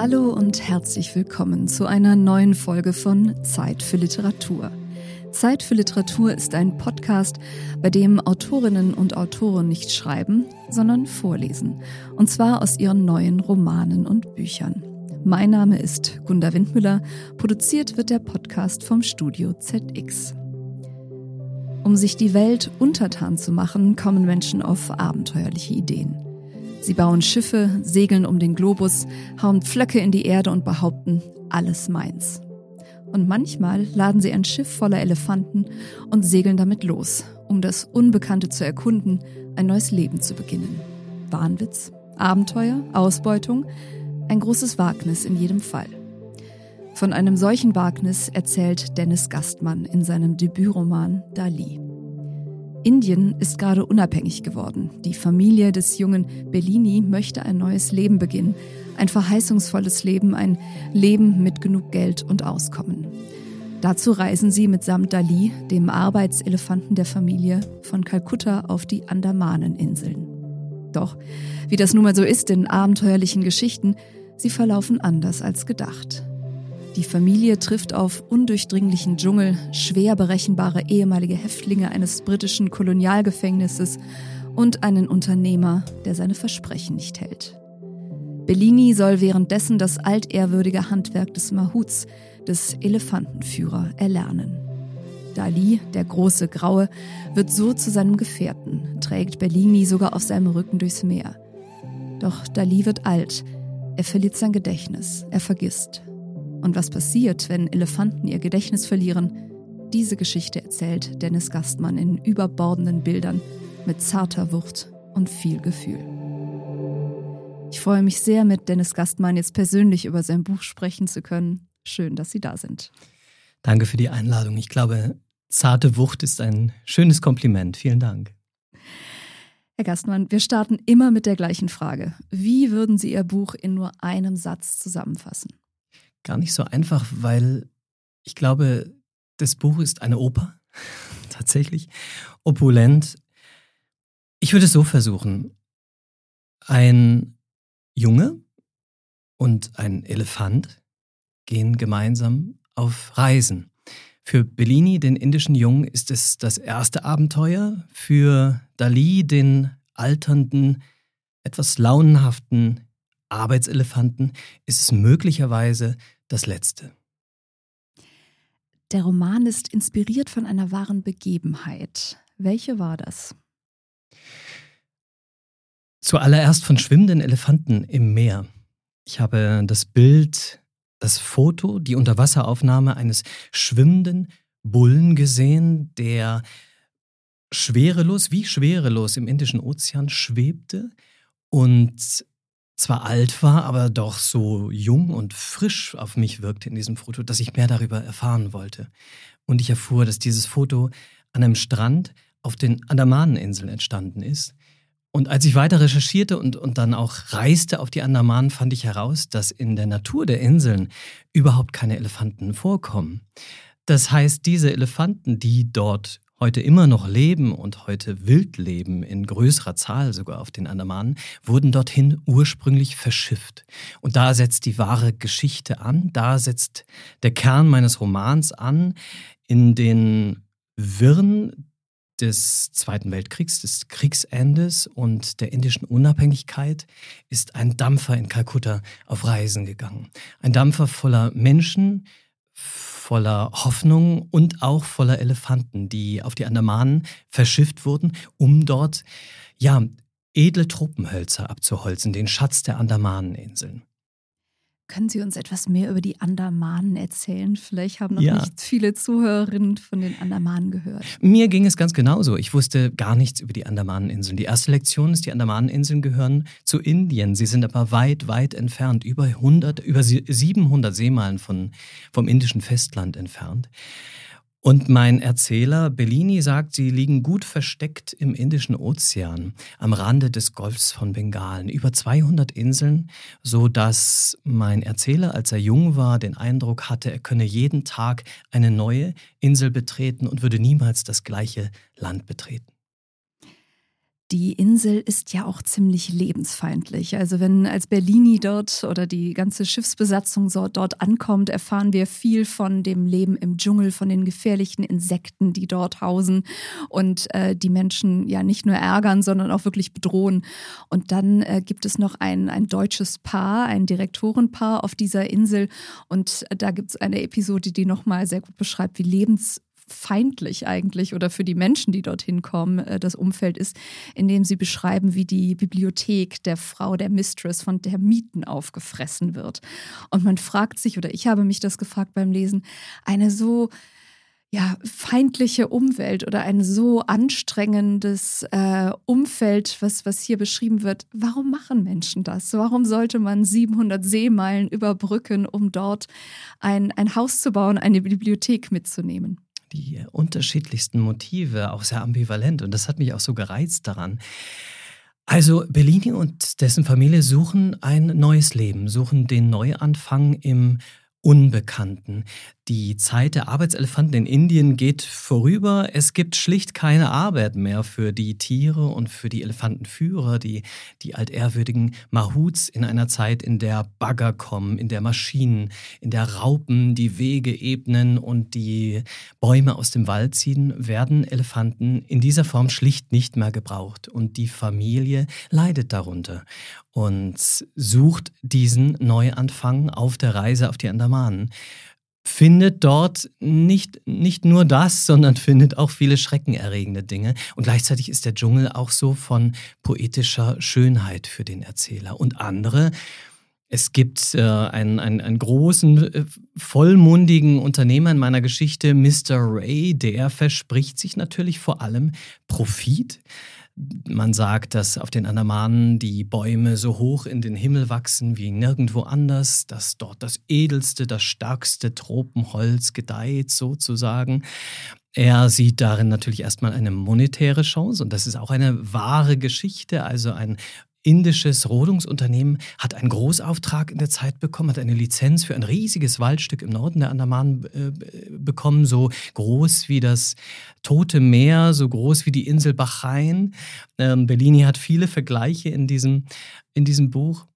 Hallo und herzlich willkommen zu einer neuen Folge von Zeit für Literatur. Zeit für Literatur ist ein Podcast, bei dem Autorinnen und Autoren nicht schreiben, sondern vorlesen. Und zwar aus ihren neuen Romanen und Büchern. Mein Name ist Gunda Windmüller. Produziert wird der Podcast vom Studio ZX. Um sich die Welt untertan zu machen, kommen Menschen auf abenteuerliche Ideen. Sie bauen Schiffe, segeln um den Globus, hauen Pflöcke in die Erde und behaupten, alles meins. Und manchmal laden sie ein Schiff voller Elefanten und segeln damit los, um das Unbekannte zu erkunden, ein neues Leben zu beginnen. Wahnwitz, Abenteuer, Ausbeutung, ein großes Wagnis in jedem Fall. Von einem solchen Wagnis erzählt Dennis Gastmann in seinem Debütroman Dali. Indien ist gerade unabhängig geworden. Die Familie des jungen Bellini möchte ein neues Leben beginnen. Ein verheißungsvolles Leben, ein Leben mit genug Geld und Auskommen. Dazu reisen sie mitsamt Dali, dem Arbeitselefanten der Familie, von Kalkutta auf die Andamaneninseln. Doch, wie das nun mal so ist in abenteuerlichen Geschichten, sie verlaufen anders als gedacht. Die Familie trifft auf undurchdringlichen Dschungel, schwer berechenbare ehemalige Häftlinge eines britischen Kolonialgefängnisses und einen Unternehmer, der seine Versprechen nicht hält. Bellini soll währenddessen das altehrwürdige Handwerk des Mahuts, des Elefantenführer, erlernen. Dali, der große Graue, wird so zu seinem Gefährten, trägt Bellini sogar auf seinem Rücken durchs Meer. Doch Dali wird alt, er verliert sein Gedächtnis, er vergisst. Und was passiert, wenn Elefanten ihr Gedächtnis verlieren? Diese Geschichte erzählt Dennis Gastmann in überbordenden Bildern mit zarter Wucht und viel Gefühl. Ich freue mich sehr, mit Dennis Gastmann jetzt persönlich über sein Buch sprechen zu können. Schön, dass Sie da sind. Danke für die Einladung. Ich glaube, zarte Wucht ist ein schönes Kompliment. Vielen Dank. Herr Gastmann, wir starten immer mit der gleichen Frage. Wie würden Sie Ihr Buch in nur einem Satz zusammenfassen? Gar nicht so einfach, weil ich glaube, das Buch ist eine Oper, tatsächlich, opulent. Ich würde es so versuchen. Ein Junge und ein Elefant gehen gemeinsam auf Reisen. Für Bellini, den indischen Jungen, ist es das erste Abenteuer. Für Dali, den alternden, etwas launenhaften Arbeitselefanten, ist es möglicherweise das letzte. Der Roman ist inspiriert von einer wahren Begebenheit. Welche war das? Zuallererst von schwimmenden Elefanten im Meer. Ich habe das Bild, das Foto, die Unterwasseraufnahme eines schwimmenden Bullen gesehen, der schwerelos, wie schwerelos im Indischen Ozean schwebte und zwar alt war, aber doch so jung und frisch auf mich wirkte in diesem Foto, dass ich mehr darüber erfahren wollte. Und ich erfuhr, dass dieses Foto an einem Strand auf den Andamaneninseln entstanden ist. Und als ich weiter recherchierte und, und dann auch reiste auf die Andamanen, fand ich heraus, dass in der Natur der Inseln überhaupt keine Elefanten vorkommen. Das heißt, diese Elefanten, die dort heute immer noch leben und heute wild leben, in größerer Zahl sogar auf den Andamanen, wurden dorthin ursprünglich verschifft. Und da setzt die wahre Geschichte an, da setzt der Kern meines Romans an, in den Wirren des Zweiten Weltkriegs, des Kriegsendes und der indischen Unabhängigkeit ist ein Dampfer in Kalkutta auf Reisen gegangen. Ein Dampfer voller Menschen, voller Hoffnung und auch voller Elefanten, die auf die Andamanen verschifft wurden, um dort ja edle Tropenhölzer abzuholzen, den Schatz der Andamaneninseln. Können Sie uns etwas mehr über die Andamanen erzählen? Vielleicht haben noch ja. nicht viele Zuhörerinnen von den Andamanen gehört. Mir ging es ganz genauso. Ich wusste gar nichts über die Andamaneninseln. Die erste Lektion ist, die Andamaneninseln gehören zu Indien. Sie sind aber weit, weit entfernt, über 100, über 700 Seemeilen von, vom indischen Festland entfernt. Und mein Erzähler Bellini sagt, sie liegen gut versteckt im Indischen Ozean, am Rande des Golfs von Bengalen, über 200 Inseln, so dass mein Erzähler, als er jung war, den Eindruck hatte, er könne jeden Tag eine neue Insel betreten und würde niemals das gleiche Land betreten. Die Insel ist ja auch ziemlich lebensfeindlich. Also wenn als Bellini dort oder die ganze Schiffsbesatzung dort ankommt, erfahren wir viel von dem Leben im Dschungel, von den gefährlichen Insekten, die dort hausen und äh, die Menschen ja nicht nur ärgern, sondern auch wirklich bedrohen. Und dann äh, gibt es noch ein, ein deutsches Paar, ein Direktorenpaar auf dieser Insel. Und da gibt es eine Episode, die nochmal sehr gut beschreibt, wie lebens feindlich eigentlich oder für die Menschen, die dorthin kommen, äh, das Umfeld ist, indem sie beschreiben, wie die Bibliothek der Frau, der Mistress von Termiten aufgefressen wird. Und man fragt sich, oder ich habe mich das gefragt beim Lesen, eine so ja, feindliche Umwelt oder ein so anstrengendes äh, Umfeld, was, was hier beschrieben wird. Warum machen Menschen das? Warum sollte man 700 Seemeilen überbrücken, um dort ein, ein Haus zu bauen, eine Bibliothek mitzunehmen? Die unterschiedlichsten Motive, auch sehr ambivalent. Und das hat mich auch so gereizt daran. Also Bellini und dessen Familie suchen ein neues Leben, suchen den Neuanfang im Unbekannten. Die Zeit der Arbeitselefanten in Indien geht vorüber. Es gibt schlicht keine Arbeit mehr für die Tiere und für die Elefantenführer, die, die altehrwürdigen Mahuts in einer Zeit, in der Bagger kommen, in der Maschinen, in der Raupen die Wege ebnen und die Bäume aus dem Wald ziehen, werden Elefanten in dieser Form schlicht nicht mehr gebraucht. Und die Familie leidet darunter und sucht diesen Neuanfang auf der Reise auf die Andamanen. Findet dort nicht, nicht nur das, sondern findet auch viele schreckenerregende Dinge. Und gleichzeitig ist der Dschungel auch so von poetischer Schönheit für den Erzähler. Und andere, es gibt äh, einen, einen, einen großen, äh, vollmundigen Unternehmer in meiner Geschichte, Mr. Ray, der verspricht sich natürlich vor allem Profit. Man sagt, dass auf den Andamanen die Bäume so hoch in den Himmel wachsen wie nirgendwo anders, dass dort das edelste, das stärkste Tropenholz gedeiht sozusagen. Er sieht darin natürlich erstmal eine monetäre Chance und das ist auch eine wahre Geschichte, also ein indisches Rodungsunternehmen hat einen Großauftrag in der Zeit bekommen, hat eine Lizenz für ein riesiges Waldstück im Norden der Andaman äh, bekommen, so groß wie das Tote Meer, so groß wie die Insel Bahrain. Ähm, Bellini hat viele Vergleiche in diesem, in diesem Buch.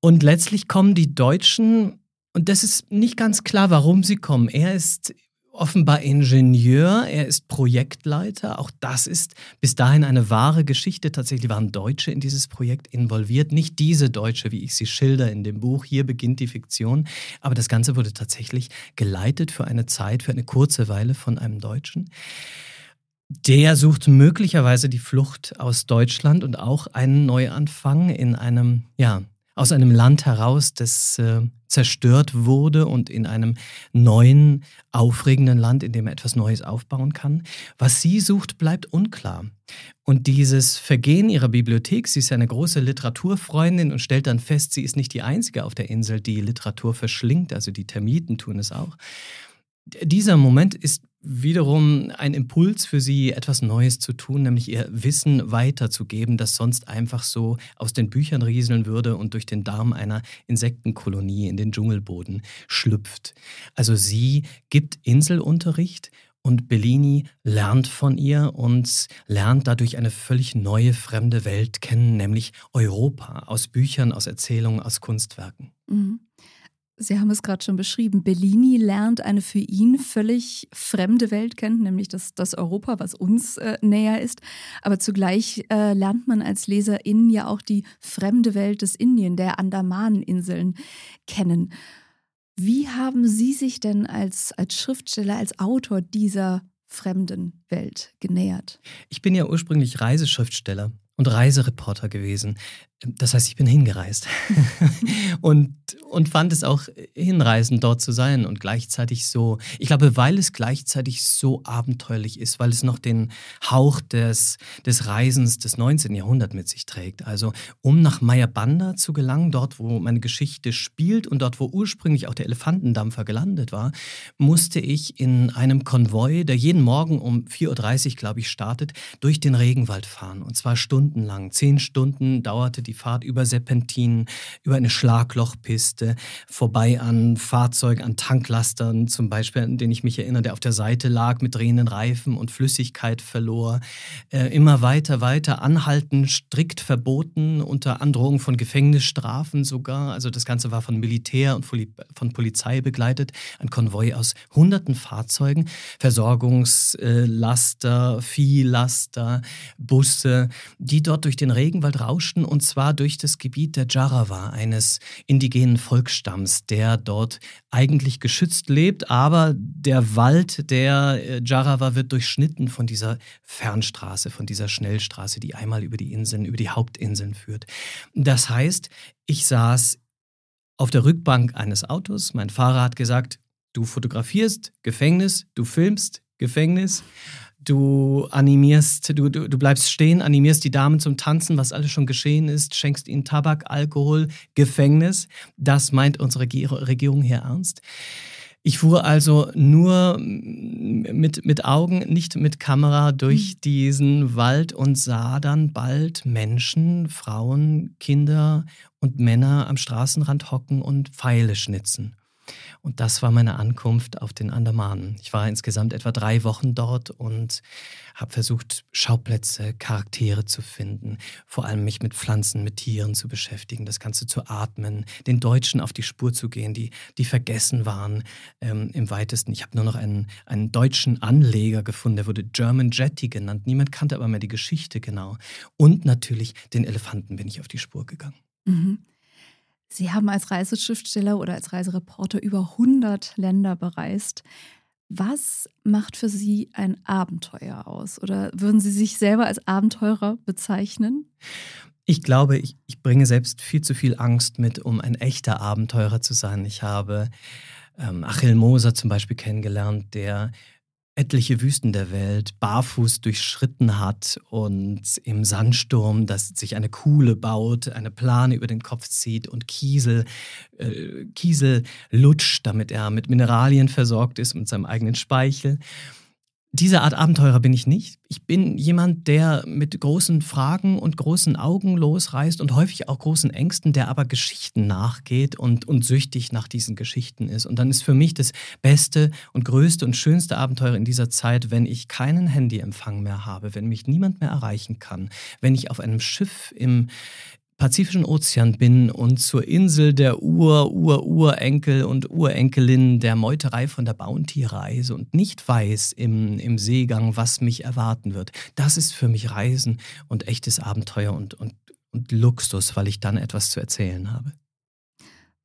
Und letztlich kommen die Deutschen, und das ist nicht ganz klar, warum sie kommen. Er ist offenbar Ingenieur, er ist Projektleiter. Auch das ist bis dahin eine wahre Geschichte. Tatsächlich waren Deutsche in dieses Projekt involviert. Nicht diese Deutsche, wie ich sie schilder in dem Buch. Hier beginnt die Fiktion. Aber das Ganze wurde tatsächlich geleitet für eine Zeit, für eine kurze Weile von einem Deutschen. Der sucht möglicherweise die Flucht aus Deutschland und auch einen Neuanfang in einem, ja, aus einem Land heraus, das äh, zerstört wurde und in einem neuen, aufregenden Land, in dem er etwas Neues aufbauen kann. Was sie sucht, bleibt unklar. Und dieses Vergehen ihrer Bibliothek, sie ist eine große Literaturfreundin und stellt dann fest, sie ist nicht die einzige auf der Insel, die Literatur verschlingt, also die Termiten tun es auch. Dieser Moment ist wiederum ein Impuls für sie, etwas Neues zu tun, nämlich ihr Wissen weiterzugeben, das sonst einfach so aus den Büchern rieseln würde und durch den Darm einer Insektenkolonie in den Dschungelboden schlüpft. Also sie gibt Inselunterricht und Bellini lernt von ihr und lernt dadurch eine völlig neue fremde Welt kennen, nämlich Europa, aus Büchern, aus Erzählungen, aus Kunstwerken. Mhm. Sie haben es gerade schon beschrieben. Bellini lernt eine für ihn völlig fremde Welt kennen, nämlich das, das Europa, was uns äh, näher ist. Aber zugleich äh, lernt man als Leserin ja auch die fremde Welt des Indien, der Andamaneninseln kennen. Wie haben Sie sich denn als, als Schriftsteller, als Autor dieser fremden Welt genähert? Ich bin ja ursprünglich Reiseschriftsteller und Reisereporter gewesen. Das heißt, ich bin hingereist und, und fand es auch hinreißend, dort zu sein und gleichzeitig so, ich glaube, weil es gleichzeitig so abenteuerlich ist, weil es noch den Hauch des, des Reisens des 19. Jahrhunderts mit sich trägt. Also, um nach Mayabanda zu gelangen, dort, wo meine Geschichte spielt und dort, wo ursprünglich auch der Elefantendampfer gelandet war, musste ich in einem Konvoi, der jeden Morgen um 4.30 Uhr, glaube ich, startet, durch den Regenwald fahren. Und zwar stundenlang. Zehn Stunden dauerte die Fahrt über Serpentinen, über eine Schlaglochpiste, vorbei an Fahrzeugen, an Tanklastern zum Beispiel, an den ich mich erinnere, der auf der Seite lag mit drehenden Reifen und Flüssigkeit verlor. Äh, immer weiter, weiter, anhalten, strikt verboten, unter Androhung von Gefängnisstrafen sogar. Also das Ganze war von Militär und von Polizei begleitet. Ein Konvoi aus hunderten Fahrzeugen, Versorgungslaster, Viehlaster, Busse, die dort durch den Regenwald rauschten und zwar durch das Gebiet der Jarawa, eines indigenen Volksstamms, der dort eigentlich geschützt lebt, aber der Wald der äh, Jarawa wird durchschnitten von dieser Fernstraße, von dieser Schnellstraße, die einmal über die Inseln, über die Hauptinseln führt. Das heißt, ich saß auf der Rückbank eines Autos, mein Fahrer hat gesagt, du fotografierst, Gefängnis, du filmst, Gefängnis du animierst, du, du, du bleibst stehen, animierst die Damen zum Tanzen, was alles schon geschehen ist, schenkst ihnen Tabak, Alkohol, Gefängnis. Das meint unsere Regierung hier ernst. Ich fuhr also nur mit, mit Augen, nicht mit Kamera durch mhm. diesen Wald und sah dann bald Menschen, Frauen, Kinder und Männer am Straßenrand hocken und Pfeile schnitzen. Und das war meine Ankunft auf den Andamanen. Ich war insgesamt etwa drei Wochen dort und habe versucht, Schauplätze, Charaktere zu finden, vor allem mich mit Pflanzen, mit Tieren zu beschäftigen, das Ganze zu atmen, den Deutschen auf die Spur zu gehen, die, die vergessen waren ähm, im weitesten. Ich habe nur noch einen, einen deutschen Anleger gefunden, der wurde German Jetty genannt. Niemand kannte aber mehr die Geschichte genau. Und natürlich den Elefanten bin ich auf die Spur gegangen. Mhm. Sie haben als Reiseschriftsteller oder als Reisereporter über 100 Länder bereist. Was macht für Sie ein Abenteuer aus? Oder würden Sie sich selber als Abenteurer bezeichnen? Ich glaube, ich, ich bringe selbst viel zu viel Angst mit, um ein echter Abenteurer zu sein. Ich habe ähm, Achil Moser zum Beispiel kennengelernt, der etliche Wüsten der Welt barfuß durchschritten hat und im Sandsturm, dass sich eine Kuhle baut, eine Plane über den Kopf zieht und Kiesel, äh, Kiesel lutscht, damit er mit Mineralien versorgt ist, mit seinem eigenen Speichel. Diese Art Abenteurer bin ich nicht. Ich bin jemand, der mit großen Fragen und großen Augen losreist und häufig auch großen Ängsten, der aber Geschichten nachgeht und, und süchtig nach diesen Geschichten ist. Und dann ist für mich das beste und größte und schönste Abenteuer in dieser Zeit, wenn ich keinen Handyempfang mehr habe, wenn mich niemand mehr erreichen kann, wenn ich auf einem Schiff im, Pazifischen Ozean bin und zur Insel der Ur, Ur, Urenkel und Urenkelin der Meuterei von der Bounty reise und nicht weiß im, im Seegang, was mich erwarten wird. Das ist für mich Reisen und echtes Abenteuer und, und, und Luxus, weil ich dann etwas zu erzählen habe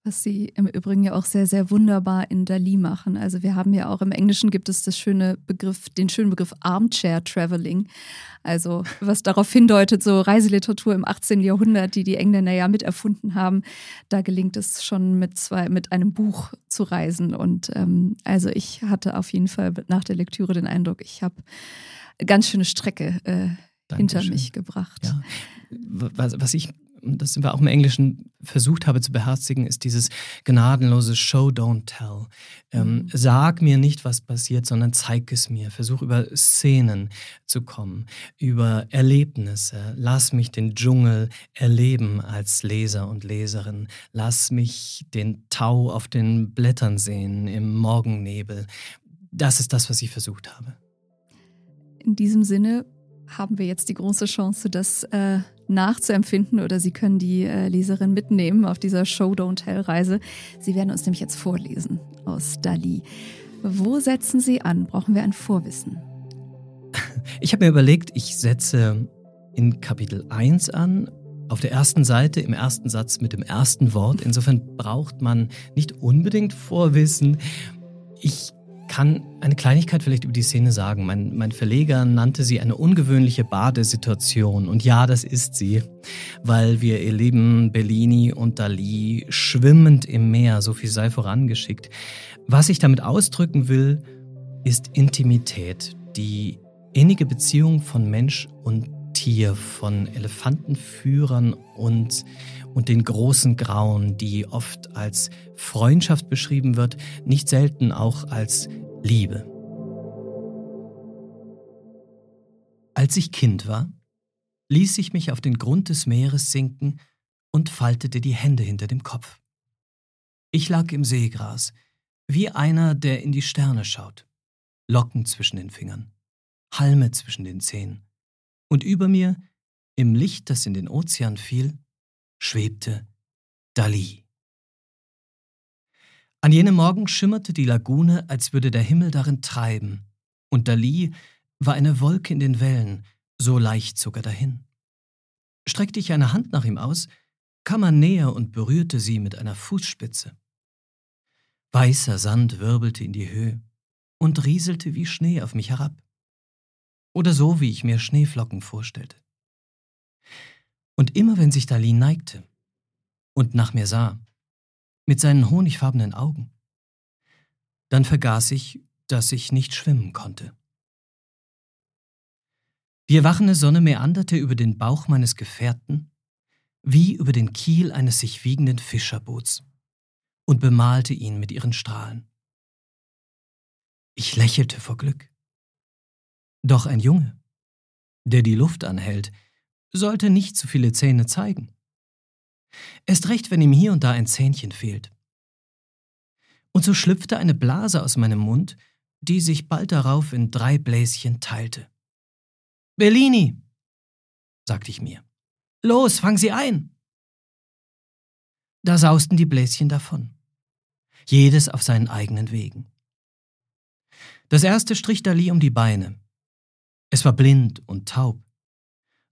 was sie im Übrigen ja auch sehr, sehr wunderbar in Dali machen. Also wir haben ja auch im Englischen gibt es das schöne Begriff, den schönen Begriff Armchair Traveling. Also was darauf hindeutet, so Reiseliteratur im 18. Jahrhundert, die die Engländer ja miterfunden haben, da gelingt es schon mit zwei, mit einem Buch zu reisen. Und ähm, also ich hatte auf jeden Fall nach der Lektüre den Eindruck, ich habe ganz schöne Strecke äh, hinter mich gebracht. Ja. Was, was ich das sind wir auch im Englischen versucht habe zu beherzigen, ist dieses gnadenlose Show, don't tell. Ähm, mhm. sag mir nicht, was passiert, sondern zeig es mir. Versuch über Szenen zu kommen, über Erlebnisse. Lass mich den Dschungel erleben als Leser und Leserin. Lass mich den Tau auf den Blättern sehen im Morgennebel. Das ist das, was ich versucht habe. In diesem Sinne haben wir jetzt die große Chance, das äh, nachzuempfinden oder Sie können die äh, Leserin mitnehmen auf dieser Show Don't Tell Reise. Sie werden uns nämlich jetzt vorlesen aus Dali. Wo setzen Sie an? Brauchen wir ein Vorwissen? Ich habe mir überlegt, ich setze in Kapitel 1 an, auf der ersten Seite, im ersten Satz mit dem ersten Wort. Insofern braucht man nicht unbedingt Vorwissen. Ich kann eine Kleinigkeit vielleicht über die Szene sagen. Mein, mein Verleger nannte sie eine ungewöhnliche Badesituation. Und ja, das ist sie, weil wir erleben Bellini und Dali schwimmend im Meer, so viel sei vorangeschickt. Was ich damit ausdrücken will, ist Intimität, die innige Beziehung von Mensch und Tier, von Elefantenführern und, und den großen Grauen, die oft als Freundschaft beschrieben wird, nicht selten auch als Liebe. Als ich Kind war, ließ ich mich auf den Grund des Meeres sinken und faltete die Hände hinter dem Kopf. Ich lag im Seegras, wie einer, der in die Sterne schaut, Locken zwischen den Fingern, Halme zwischen den Zähnen, und über mir, im Licht, das in den Ozean fiel, schwebte Dali. An jenem Morgen schimmerte die Lagune, als würde der Himmel darin treiben, und Dali war eine Wolke in den Wellen, so leicht zog er dahin. Streckte ich eine Hand nach ihm aus, kam er näher und berührte sie mit einer Fußspitze. Weißer Sand wirbelte in die Höhe und rieselte wie Schnee auf mich herab. Oder so, wie ich mir Schneeflocken vorstellte. Und immer wenn sich Dali neigte und nach mir sah, mit seinen honigfarbenen Augen, dann vergaß ich, dass ich nicht schwimmen konnte. Die erwachende Sonne meanderte über den Bauch meines Gefährten wie über den Kiel eines sich wiegenden Fischerboots und bemalte ihn mit ihren Strahlen. Ich lächelte vor Glück. Doch ein Junge, der die Luft anhält, sollte nicht zu viele Zähne zeigen. Erst recht, wenn ihm hier und da ein Zähnchen fehlt. Und so schlüpfte eine Blase aus meinem Mund, die sich bald darauf in drei Bläschen teilte. Bellini, sagte ich mir. Los, fang sie ein! Da sausten die Bläschen davon, jedes auf seinen eigenen Wegen. Das erste strich Dali um die Beine. Es war blind und taub.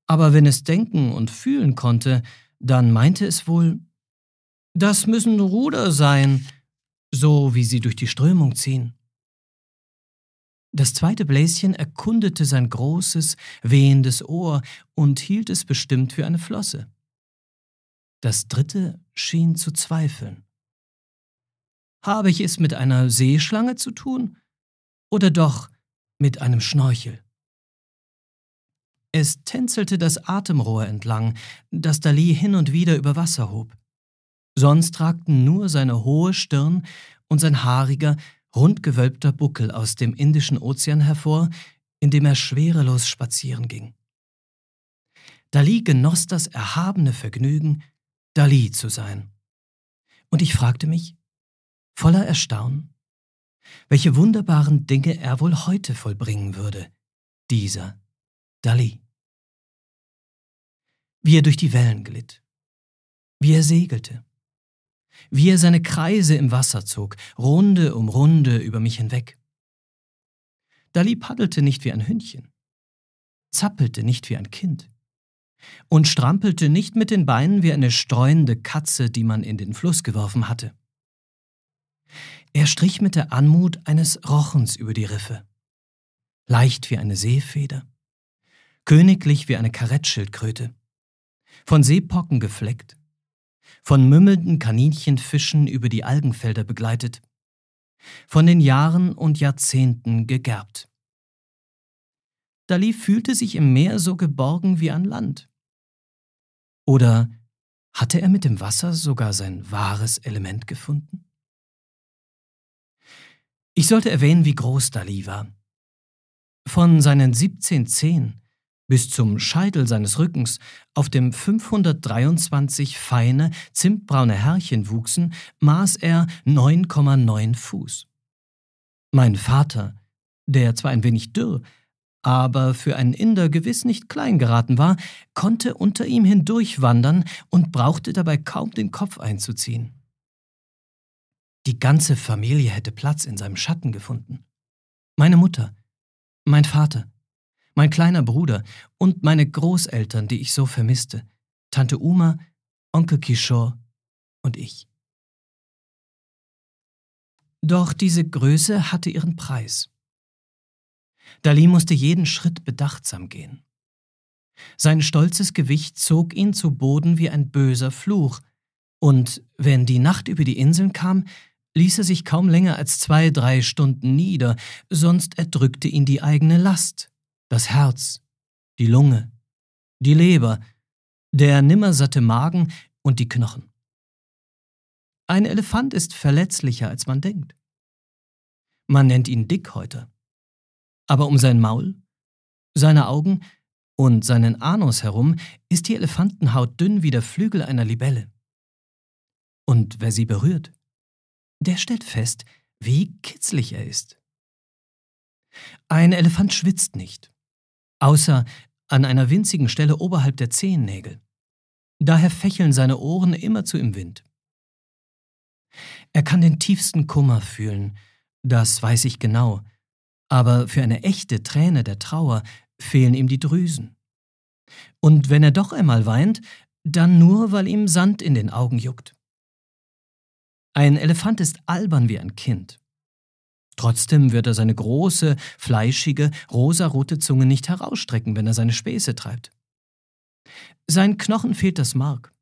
Aber wenn es denken und fühlen konnte, dann meinte es wohl, das müssen Ruder sein, so wie sie durch die Strömung ziehen. Das zweite Bläschen erkundete sein großes, wehendes Ohr und hielt es bestimmt für eine Flosse. Das dritte schien zu zweifeln. Habe ich es mit einer Seeschlange zu tun oder doch mit einem Schnorchel? Es tänzelte das Atemrohr entlang, das Dali hin und wieder über Wasser hob. Sonst ragten nur seine hohe Stirn und sein haariger, rundgewölbter Buckel aus dem Indischen Ozean hervor, in dem er schwerelos spazieren ging. Dali genoss das erhabene Vergnügen, Dali zu sein. Und ich fragte mich, voller Erstaunen, welche wunderbaren Dinge er wohl heute vollbringen würde, dieser Dali. Wie er durch die Wellen glitt, wie er segelte, wie er seine Kreise im Wasser zog, Runde um Runde über mich hinweg. Dali paddelte nicht wie ein Hündchen, zappelte nicht wie ein Kind und strampelte nicht mit den Beinen wie eine streuende Katze, die man in den Fluss geworfen hatte. Er strich mit der Anmut eines Rochens über die Riffe, leicht wie eine Seefeder, königlich wie eine Karettschildkröte, von Seepocken gefleckt, von mümmelnden Kaninchenfischen über die Algenfelder begleitet, von den Jahren und Jahrzehnten gegerbt. Dali fühlte sich im Meer so geborgen wie an Land. Oder hatte er mit dem Wasser sogar sein wahres Element gefunden? Ich sollte erwähnen, wie groß Dali war. Von seinen 17 Zehen bis zum Scheitel seines Rückens, auf dem 523 feine, zimtbraune Härchen wuchsen, maß er 9,9 Fuß. Mein Vater, der zwar ein wenig dürr, aber für einen Inder gewiss nicht klein geraten war, konnte unter ihm hindurchwandern und brauchte dabei kaum den Kopf einzuziehen. Die ganze Familie hätte Platz in seinem Schatten gefunden. Meine Mutter, mein Vater, mein kleiner Bruder und meine Großeltern, die ich so vermisste, Tante Uma, Onkel Kishore und ich. Doch diese Größe hatte ihren Preis. Dali musste jeden Schritt bedachtsam gehen. Sein stolzes Gewicht zog ihn zu Boden wie ein böser Fluch, und wenn die Nacht über die Inseln kam, ließ er sich kaum länger als zwei, drei Stunden nieder, sonst erdrückte ihn die eigene Last das Herz, die Lunge, die Leber, der nimmersatte Magen und die Knochen. Ein Elefant ist verletzlicher, als man denkt. Man nennt ihn Dickhäuter. Aber um sein Maul, seine Augen und seinen Anus herum ist die Elefantenhaut dünn wie der Flügel einer Libelle. Und wer sie berührt, der stellt fest, wie kitzlig er ist. Ein Elefant schwitzt nicht, außer an einer winzigen Stelle oberhalb der Zehennägel. Daher fächeln seine Ohren immerzu im Wind. Er kann den tiefsten Kummer fühlen, das weiß ich genau, aber für eine echte Träne der Trauer fehlen ihm die Drüsen. Und wenn er doch einmal weint, dann nur, weil ihm Sand in den Augen juckt. Ein Elefant ist albern wie ein Kind. Trotzdem wird er seine große, fleischige, rosarote Zunge nicht herausstrecken, wenn er seine Späße treibt. Sein Knochen fehlt das Mark,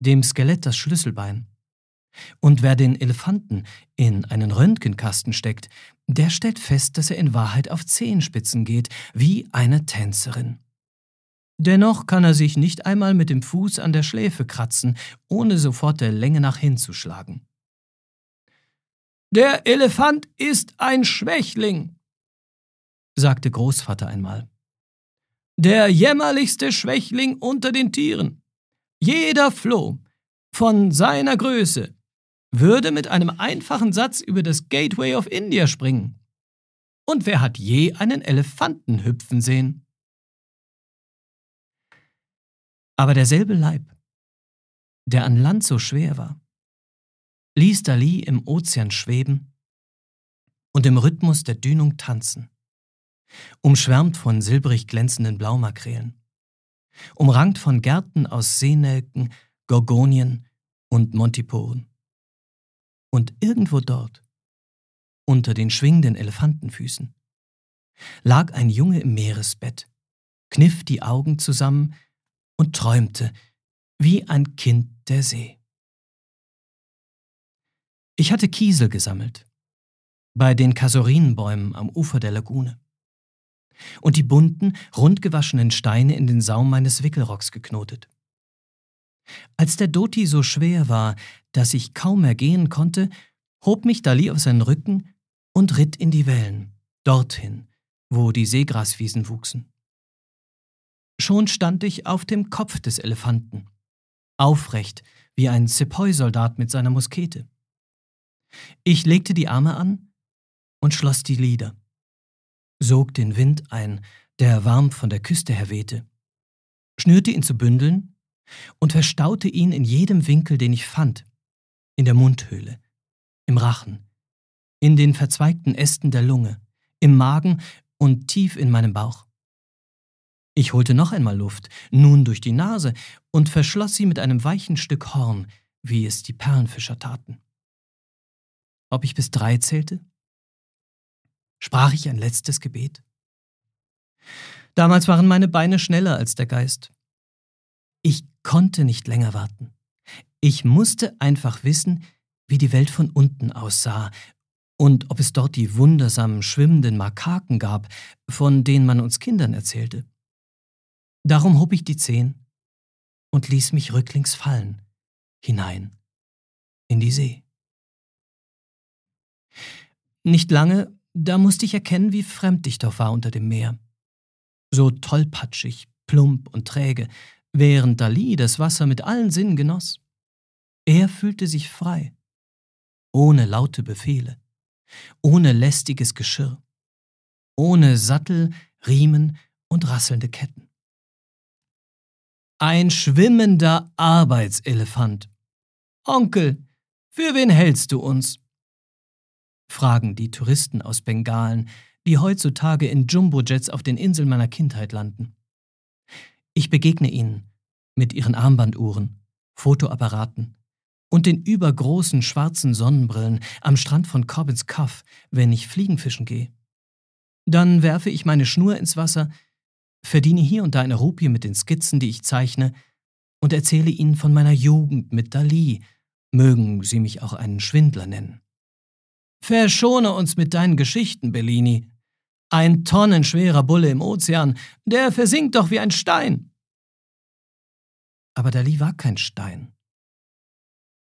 dem Skelett das Schlüsselbein. Und wer den Elefanten in einen Röntgenkasten steckt, der stellt fest, dass er in Wahrheit auf Zehenspitzen geht, wie eine Tänzerin. Dennoch kann er sich nicht einmal mit dem Fuß an der Schläfe kratzen, ohne sofort der Länge nach hinzuschlagen. Der Elefant ist ein Schwächling, sagte Großvater einmal. Der jämmerlichste Schwächling unter den Tieren. Jeder Floh von seiner Größe würde mit einem einfachen Satz über das Gateway of India springen. Und wer hat je einen Elefanten hüpfen sehen? Aber derselbe Leib, der an Land so schwer war, ließ Dali im Ozean schweben und im Rhythmus der Dünung tanzen, umschwärmt von silbrig glänzenden Blaumakrelen, umrankt von Gärten aus Seenelken, Gorgonien und Montiporen. Und irgendwo dort, unter den schwingenden Elefantenfüßen, lag ein Junge im Meeresbett, kniff die Augen zusammen und träumte wie ein Kind der See. Ich hatte Kiesel gesammelt, bei den Kasurinenbäumen am Ufer der Lagune, und die bunten, rundgewaschenen Steine in den Saum meines Wickelrocks geknotet. Als der Doti so schwer war, dass ich kaum mehr gehen konnte, hob mich Dali auf seinen Rücken und ritt in die Wellen, dorthin, wo die Seegraswiesen wuchsen. Schon stand ich auf dem Kopf des Elefanten, aufrecht wie ein Sepoy-Soldat mit seiner Muskete. Ich legte die Arme an und schloss die Lider, sog den Wind ein, der warm von der Küste her wehte, schnürte ihn zu Bündeln und verstaute ihn in jedem Winkel, den ich fand, in der Mundhöhle, im Rachen, in den verzweigten Ästen der Lunge, im Magen und tief in meinem Bauch. Ich holte noch einmal Luft, nun durch die Nase, und verschloss sie mit einem weichen Stück Horn, wie es die Perlenfischer taten. Ob ich bis drei zählte? Sprach ich ein letztes Gebet? Damals waren meine Beine schneller als der Geist. Ich konnte nicht länger warten. Ich musste einfach wissen, wie die Welt von unten aussah und ob es dort die wundersamen schwimmenden Makaken gab, von denen man uns Kindern erzählte. Darum hob ich die Zehen und ließ mich rücklings fallen, hinein, in die See. Nicht lange, da musste ich erkennen, wie fremd ich doch war unter dem Meer. So tollpatschig, plump und träge, während Dali das Wasser mit allen Sinnen genoss. Er fühlte sich frei, ohne laute Befehle, ohne lästiges Geschirr, ohne Sattel, Riemen und rasselnde Ketten. Ein schwimmender Arbeitselefant. Onkel, für wen hältst du uns? Fragen die Touristen aus Bengalen, die heutzutage in Jumbojets auf den Inseln meiner Kindheit landen. Ich begegne ihnen mit ihren Armbanduhren, Fotoapparaten und den übergroßen schwarzen Sonnenbrillen am Strand von Cobbins Cove, wenn ich Fliegenfischen gehe. Dann werfe ich meine Schnur ins Wasser, verdiene hier und da eine Rupie mit den Skizzen, die ich zeichne, und erzähle ihnen von meiner Jugend mit Dali, mögen sie mich auch einen Schwindler nennen. Verschone uns mit deinen Geschichten, Bellini, ein tonnenschwerer Bulle im Ozean, der versinkt doch wie ein Stein. Aber Dali war kein Stein.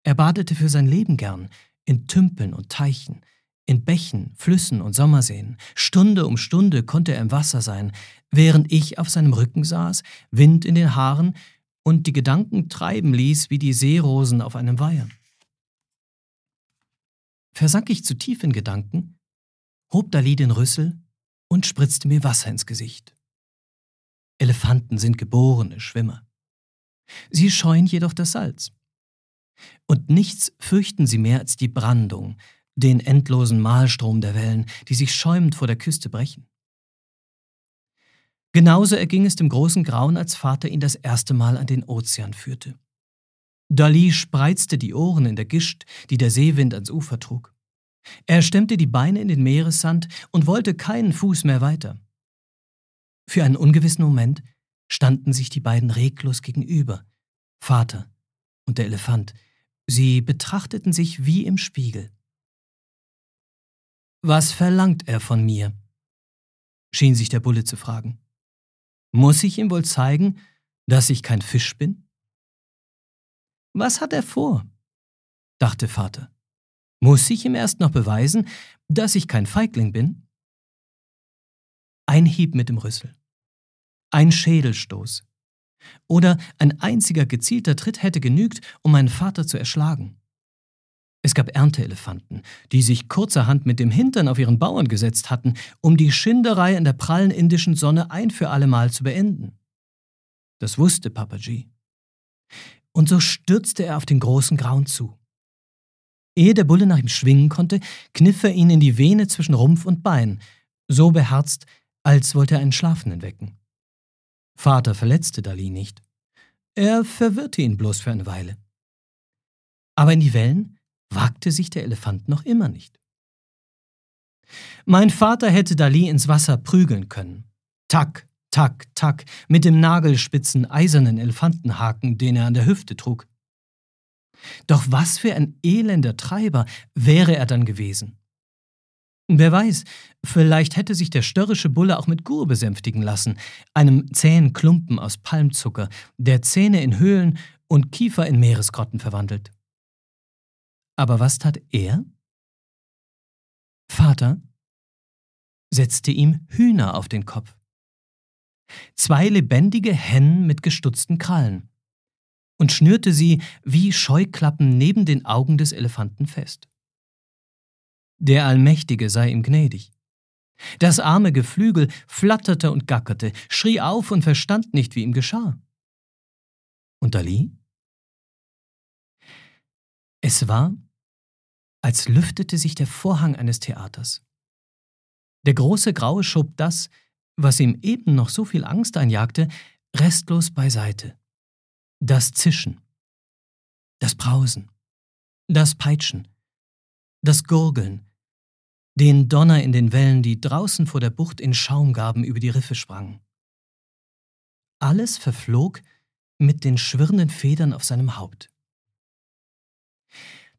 Er badete für sein Leben gern in Tümpeln und Teichen, In Bächen, Flüssen und Sommerseen, Stunde um Stunde konnte er im Wasser sein, während ich auf seinem Rücken saß, Wind in den Haaren und die Gedanken treiben ließ wie die Seerosen auf einem Weiher. Versank ich zu tief in Gedanken, hob Dali den Rüssel und spritzte mir Wasser ins Gesicht. Elefanten sind geborene Schwimmer. Sie scheuen jedoch das Salz. Und nichts fürchten sie mehr als die Brandung, den endlosen Mahlstrom der Wellen, die sich schäumend vor der Küste brechen. Genauso erging es dem großen Grauen, als Vater ihn das erste Mal an den Ozean führte. Dali spreizte die Ohren in der Gischt, die der Seewind ans Ufer trug. Er stemmte die Beine in den Meeressand und wollte keinen Fuß mehr weiter. Für einen ungewissen Moment standen sich die beiden reglos gegenüber, Vater und der Elefant. Sie betrachteten sich wie im Spiegel. Was verlangt er von mir? schien sich der Bulle zu fragen. Muss ich ihm wohl zeigen, dass ich kein Fisch bin? Was hat er vor? dachte Vater. Muss ich ihm erst noch beweisen, dass ich kein Feigling bin? Ein Hieb mit dem Rüssel. Ein Schädelstoß. Oder ein einziger gezielter Tritt hätte genügt, um meinen Vater zu erschlagen. Es gab Ernteelefanten, die sich kurzerhand mit dem Hintern auf ihren Bauern gesetzt hatten, um die Schinderei in der prallen indischen Sonne ein für allemal zu beenden. Das wusste Papaji. Und so stürzte er auf den großen Grauen zu. Ehe der Bulle nach ihm schwingen konnte, kniff er ihn in die Vene zwischen Rumpf und Bein, so beherzt, als wollte er einen Schlafenden wecken. Vater verletzte Dali nicht. Er verwirrte ihn bloß für eine Weile. Aber in die Wellen wagte sich der Elefant noch immer nicht. Mein Vater hätte Dali ins Wasser prügeln können. Tack, tack, tack, mit dem nagelspitzen eisernen Elefantenhaken, den er an der Hüfte trug. Doch was für ein elender Treiber wäre er dann gewesen? Wer weiß, vielleicht hätte sich der störrische Bulle auch mit Gur besänftigen lassen, einem zähen Klumpen aus Palmzucker, der Zähne in Höhlen und Kiefer in Meeresgrotten verwandelt. Aber was tat er? Vater setzte ihm Hühner auf den Kopf. Zwei lebendige Hennen mit gestutzten Krallen und schnürte sie wie Scheuklappen neben den Augen des Elefanten fest. Der Allmächtige sei ihm gnädig. Das arme Geflügel flatterte und gackerte, schrie auf und verstand nicht, wie ihm geschah. Und Dali? Es war, als lüftete sich der Vorhang eines Theaters. Der große Graue schob das, was ihm eben noch so viel Angst einjagte, restlos beiseite. Das Zischen, das Brausen, das Peitschen, das Gurgeln, den Donner in den Wellen, die draußen vor der Bucht in Schaumgaben über die Riffe sprangen. Alles verflog mit den schwirrenden Federn auf seinem Haupt.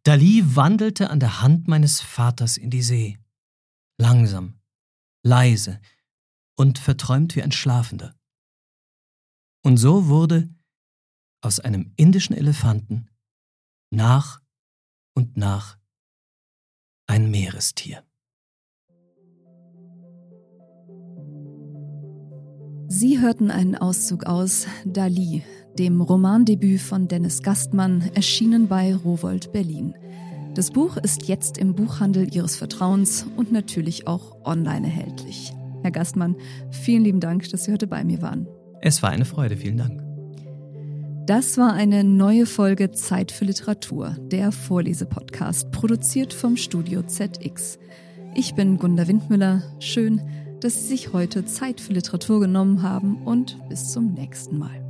Dali wandelte an der Hand meines Vaters in die See. Langsam, leise und verträumt wie ein Schlafender. Und so wurde aus einem indischen Elefanten nach und nach ein Meerestier. Sie hörten einen Auszug aus Dali, dem Romandebüt von Dennis Gastmann, erschienen bei Rowold Berlin. Das Buch ist jetzt im Buchhandel Ihres Vertrauens und natürlich auch online erhältlich. Herr Gastmann, vielen lieben Dank, dass Sie heute bei mir waren. Es war eine Freude, vielen Dank. Das war eine neue Folge Zeit für Literatur, der Vorlesepodcast, produziert vom Studio ZX. Ich bin Gunda Windmüller. Schön, dass Sie sich heute Zeit für Literatur genommen haben und bis zum nächsten Mal.